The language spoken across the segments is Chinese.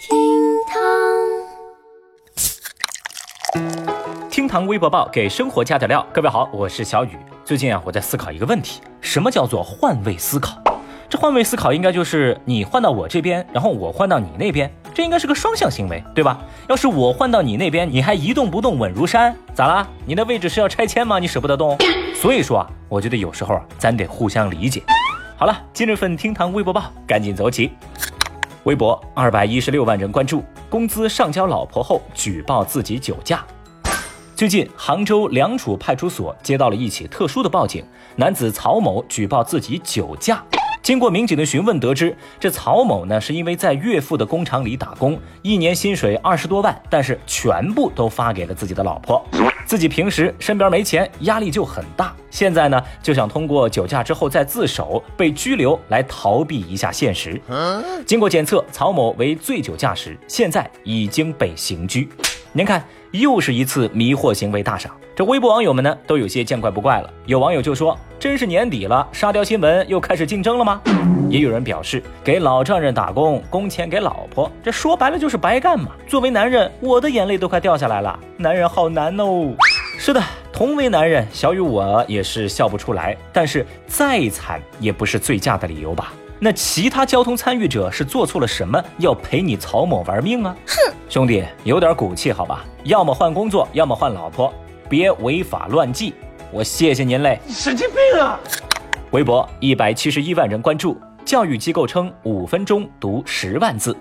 厅堂，厅堂微博报给生活加点料。各位好，我是小雨。最近啊，我在思考一个问题：什么叫做换位思考？这换位思考应该就是你换到我这边，然后我换到你那边，这应该是个双向行为，对吧？要是我换到你那边，你还一动不动，稳如山，咋啦？你的位置是要拆迁吗？你舍不得动？所以说啊，我觉得有时候啊，咱得互相理解。好了，今日份厅堂微博报，赶紧走起。微博二百一十六万人关注，工资上交老婆后举报自己酒驾。最近，杭州良渚派出所接到了一起特殊的报警，男子曹某举报自己酒驾。经过民警的询问，得知这曹某呢是因为在岳父的工厂里打工，一年薪水二十多万，但是全部都发给了自己的老婆。自己平时身边没钱，压力就很大。现在呢，就想通过酒驾之后再自首被拘留来逃避一下现实。经过检测，曹某为醉酒驾驶，现在已经被刑拘。您看，又是一次迷惑行为大赏。这微博网友们呢，都有些见怪不怪了。有网友就说：“真是年底了，沙雕新闻又开始竞争了吗？”也有人表示：“给老丈人打工，工钱给老婆，这说白了就是白干嘛。”作为男人，我的眼泪都快掉下来了。男人好难哦。是的，同为男人，小雨我也是笑不出来。但是再惨也不是醉驾的理由吧？那其他交通参与者是做错了什么，要陪你曹某玩命啊？哼，兄弟，有点骨气好吧？要么换工作，要么换老婆，别违法乱纪。我谢谢您嘞。神经病啊！微博一百七十一万人关注，教育机构称五分钟读十万字。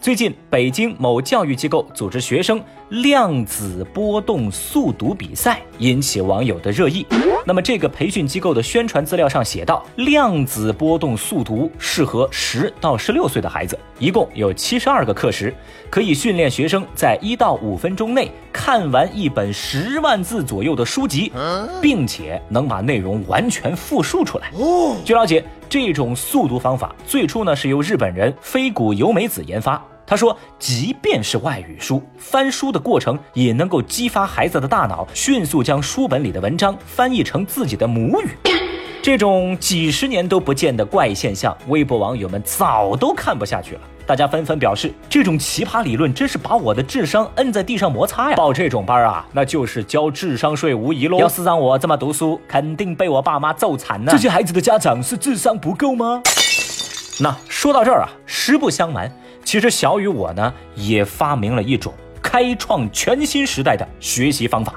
最近，北京某教育机构组织学生量子波动速读比赛，引起网友的热议。那么，这个培训机构的宣传资料上写道，量子波动速读适合十到十六岁的孩子，一共有七十二个课时，可以训练学生在一到五分钟内看完一本十万字左右的书籍，并且能把内容完全复述出来。据了解，这种速读方法最初呢是由日本人飞谷由美子研发。他说，即便是外语书，翻书的过程也能够激发孩子的大脑，迅速将书本里的文章翻译成自己的母语。这种几十年都不见的怪现象，微博网友们早都看不下去了。大家纷纷表示，这种奇葩理论真是把我的智商摁在地上摩擦呀！报这种班啊，那就是交智商税无疑喽。要是让我这么读书，肯定被我爸妈揍惨了。这些孩子的家长是智商不够吗？那说到这儿啊，实不相瞒。其实小雨我呢也发明了一种开创全新时代的学习方法，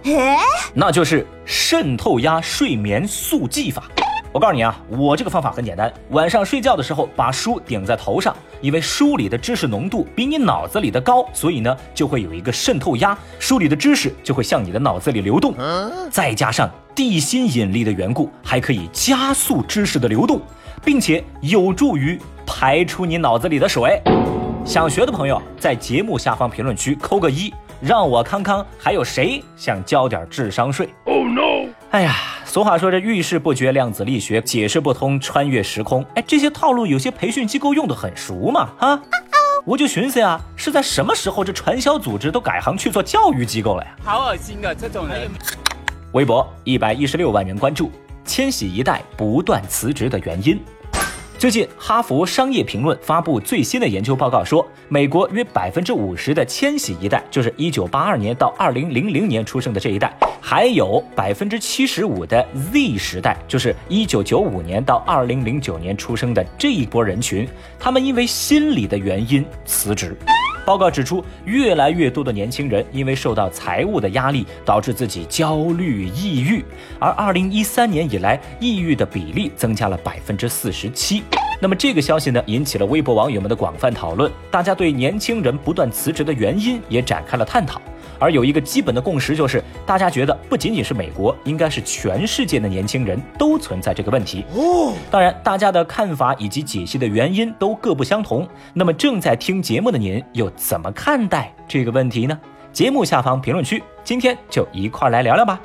那就是渗透压睡眠速记法。我告诉你啊，我这个方法很简单，晚上睡觉的时候把书顶在头上，因为书里的知识浓度比你脑子里的高，所以呢就会有一个渗透压，书里的知识就会向你的脑子里流动。再加上地心引力的缘故，还可以加速知识的流动，并且有助于排出你脑子里的水。想学的朋友在节目下方评论区扣个一，让我看看还有谁想交点智商税。Oh no！哎呀，俗话说这遇事不决量子力学，解释不通穿越时空。哎，这些套路有些培训机构用的很熟嘛，哈。我就寻思呀，是在什么时候这传销组织都改行去做教育机构了呀？好恶心啊，这种人。微博一百一十六万人关注，千禧一代不断辞职的原因。最近，哈佛商业评论发布最新的研究报告说，美国约百分之五十的千禧一代，就是一九八二年到二零零零年出生的这一代，还有百分之七十五的 Z 时代，就是一九九五年到二零零九年出生的这一波人群，他们因为心理的原因辞职。报告指出，越来越多的年轻人因为受到财务的压力，导致自己焦虑、抑郁。而二零一三年以来，抑郁的比例增加了百分之四十七。那么这个消息呢，引起了微博网友们的广泛讨论，大家对年轻人不断辞职的原因也展开了探讨。而有一个基本的共识，就是大家觉得不仅仅是美国，应该是全世界的年轻人都存在这个问题。哦，当然，大家的看法以及解析的原因都各不相同。那么正在听节目的您又怎么看待这个问题呢？节目下方评论区，今天就一块来聊聊吧。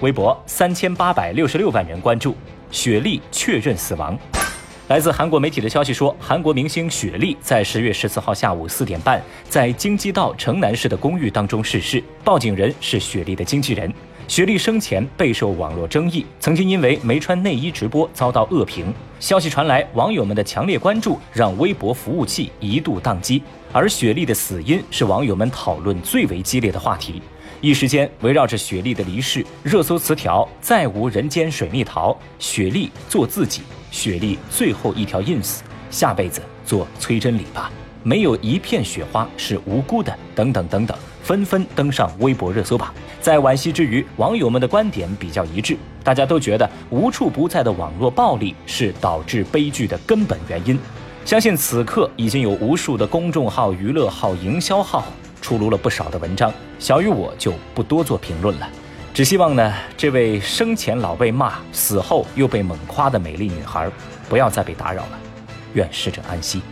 微博三千八百六十六万人关注，雪莉确认死亡。来自韩国媒体的消息说，韩国明星雪莉在十月十四号下午四点半，在京畿道城南市的公寓当中逝世。报警人是雪莉的经纪人。雪莉生前备受网络争议，曾经因为没穿内衣直播遭到恶评。消息传来，网友们的强烈关注让微博服务器一度宕机，而雪莉的死因是网友们讨论最为激烈的话题。一时间，围绕着雪莉的离世，热搜词条“再无人间水蜜桃”、“雪莉做自己”、“雪莉最后一条 ins”、“下辈子做崔真理吧”、“没有一片雪花是无辜的”等等等等。纷纷登上微博热搜榜。在惋惜之余，网友们的观点比较一致，大家都觉得无处不在的网络暴力是导致悲剧的根本原因。相信此刻已经有无数的公众号、娱乐号、营销号出炉了不少的文章，小雨我就不多做评论了。只希望呢，这位生前老被骂、死后又被猛夸的美丽女孩，不要再被打扰了。愿逝者安息。